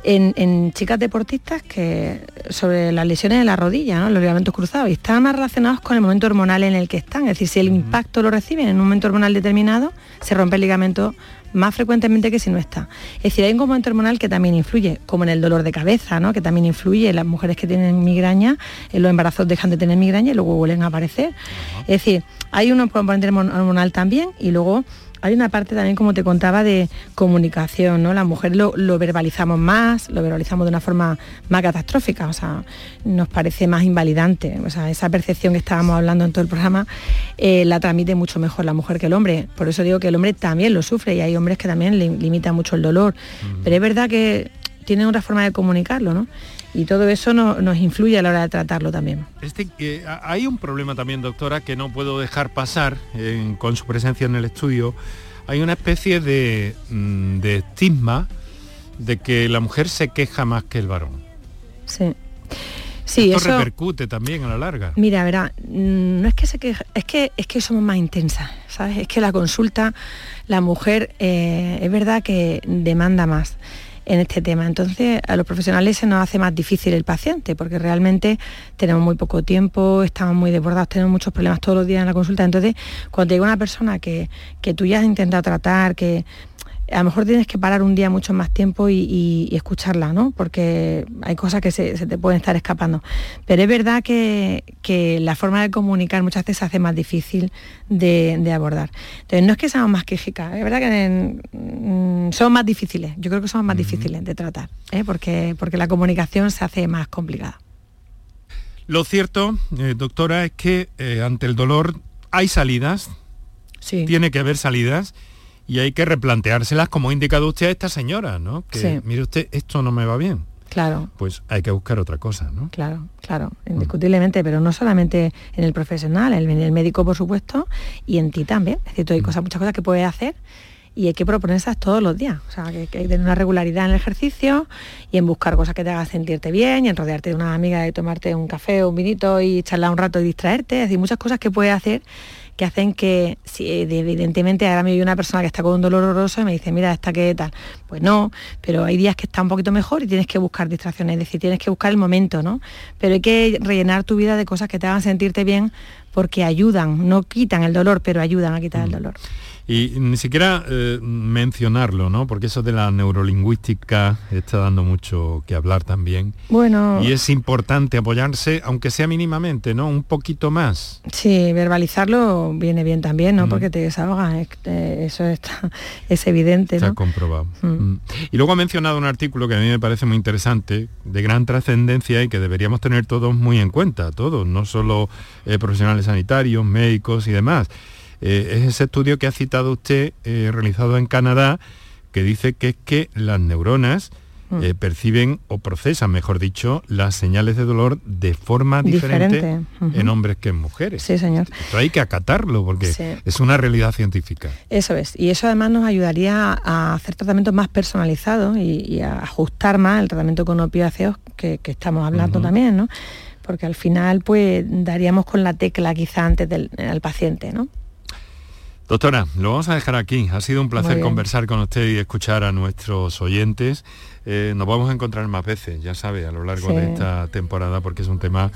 en, en chicas deportistas que sobre las lesiones de la rodilla, ¿no? los ligamentos cruzados, y están más relacionados con el momento hormonal en el que están. Es decir, si el impacto lo reciben en un momento hormonal determinado, se rompe el ligamento más frecuentemente que si no está. Es decir, hay un componente hormonal que también influye, como en el dolor de cabeza, ¿no? que también influye en las mujeres que tienen migraña, en los embarazos dejan de tener migraña y luego vuelven a aparecer. Es decir, hay un componente hormon- hormonal también y luego hay una parte también, como te contaba, de comunicación, ¿no? La mujer lo, lo verbalizamos más, lo verbalizamos de una forma más catastrófica, o sea, nos parece más invalidante. O sea, esa percepción que estábamos hablando en todo el programa eh, la transmite mucho mejor la mujer que el hombre. Por eso digo que el hombre también lo sufre y hay hombres que también le limitan mucho el dolor. Pero es verdad que tienen otra forma de comunicarlo, ¿no? Y todo eso no- nos influye a la hora de tratarlo también. Este, eh, hay un problema también, doctora, que no puedo dejar pasar eh, con su presencia en el estudio. Hay una especie de, mm, de estigma de que la mujer se queja más que el varón. Sí. Sí, Esto eso... repercute también a la larga. Mira, verá, mm, no es que se queja, es que es que somos más intensas, ¿sabes? Es que la consulta, la mujer, eh, es verdad que demanda más en este tema. Entonces, a los profesionales se nos hace más difícil el paciente, porque realmente tenemos muy poco tiempo, estamos muy desbordados, tenemos muchos problemas todos los días en la consulta. Entonces, cuando llega una persona que, que tú ya has intentado tratar, que a lo mejor tienes que parar un día mucho más tiempo y, y- y escucharla, ¿no? Porque hay cosas que se, se te pueden estar escapando. Pero es verdad que, que la forma de comunicar muchas veces se hace más difícil de, de abordar. Entonces no es que seamos más quejicas, es verdad que mm, son más difíciles, yo creo que son más difíciles de tratar, ¿eh? porque, porque la comunicación se hace más complicada. Lo cierto, eh, doctora, es que eh, ante el dolor hay salidas, tiene que haber salidas y hay que replanteárselas como ha indicado usted a esta señora, ¿no? Que Sí. mire usted, esto no me va bien. Claro. Pues hay que buscar otra cosa, ¿no? Claro, claro, indiscutiblemente, pero no solamente en el profesional, en el médico por supuesto, y en ti también. Es decir, tú hay cosas, muchas cosas que puedes hacer y hay que proponerse todos los días. O sea, que, que hay que tener una regularidad en el ejercicio y en buscar cosas que te hagan sentirte bien y en rodearte de una amiga y tomarte un café o un vinito y charlar un rato y distraerte. Es decir, muchas cosas que puedes hacer que hacen que, si evidentemente ahora me viene una persona que está con un dolor horroroso y me dice, mira, esta que tal. Pues no, pero hay días que está un poquito mejor y tienes que buscar distracciones, es decir, tienes que buscar el momento, ¿no? Pero hay que rellenar tu vida de cosas que te hagan sentirte bien porque ayudan, no quitan el dolor, pero ayudan a quitar el dolor. Y ni siquiera eh, mencionarlo, ¿no? Porque eso de la neurolingüística está dando mucho que hablar también. Bueno, Y es importante apoyarse, aunque sea mínimamente, ¿no? Un poquito más. sí, verbalizarlo viene bien también, ¿no? Porque te desahoga, es- eh, eso está, es evidente, Está ¿no? comprobado. Mm. Mm. Y luego ha mencionado un artículo que a mí me parece muy interesante, de gran trascendencia y que deberíamos tener todos muy en cuenta, todos, no solo eh, profesionales sanitarios, médicos y demás. Eh, es ese estudio que ha citado usted, eh, realizado en Canadá, que dice que es que las neuronas Mm. eh, perciben o procesan, mejor dicho, las señales de dolor de forma diferente, Diferente, en hombres que en mujeres. Sí, señor. Esto hay que acatarlo porque Sí. es una realidad científica. Eso es. Y eso además nos ayudaría a hacer tratamientos más personalizados y, y a ajustar más el tratamiento con opiáceos que, que estamos hablando también, ¿no? Porque al final, pues, daríamos con la tecla quizá antes del al paciente, ¿no? Doctora, lo vamos a dejar aquí. Ha sido un placer conversar con usted y escuchar a nuestros oyentes. Eh, nos vamos a encontrar más veces, ya sabe, a lo largo Sí. de esta temporada, porque es un tema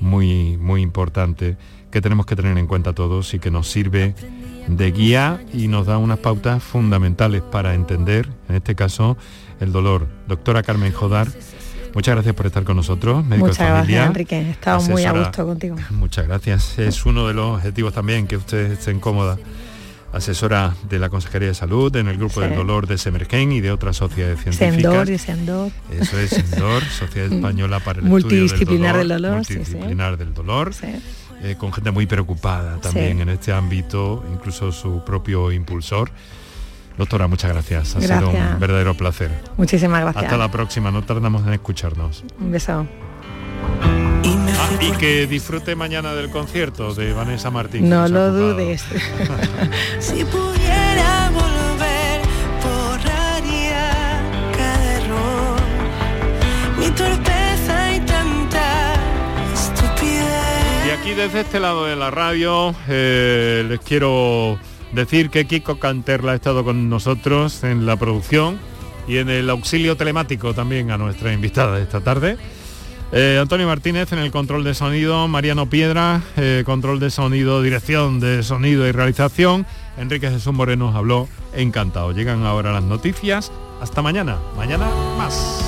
muy, muy importante que tenemos que tener en cuenta todos y que nos sirve de guía y nos da unas pautas fundamentales para entender, en este caso, el dolor. Doctora Carmen Jodar, muchas gracias por estar con nosotros, médico Muchas de familia. gracias, Enrique. He estado muy a asesora- gusto contigo. Muchas gracias. Es uno de los objetivos también que ustedes estén cómodas asesora de la Consejería de Salud en el Grupo Sí. del Dolor de Semergen y de otras sociedades científicas. Sendor y Sendor. Eso es Sendor, Sociedad Española para el Multidisciplinar Estudio del dolor, sí, sí. multidisciplinar del dolor, eh, con gente muy preocupada también en este ámbito, incluso su propio impulsor. Doctora, muchas gracias. Ha sido un verdadero placer. Muchísimas gracias. Hasta la próxima, no tardamos en escucharnos. Un beso. Y que disfrute mañana del concierto de Vanessa Martín. No lo dudes. Si pudiera volver, borraría cada error, mi torpeza y tanta estupidez. Y aquí desde este lado de la radio eh, les quiero decir que Kiko Canterla ha estado con nosotros en la producción y en el auxilio telemático también a nuestra invitada de esta tarde. Eh, Antonio Martínez en el control de sonido, Mariano Piedra, eh, control de sonido, dirección de sonido y realización. Enrique Jesús Moreno habló encantado. Llegan ahora las noticias. Hasta mañana. Mañana más.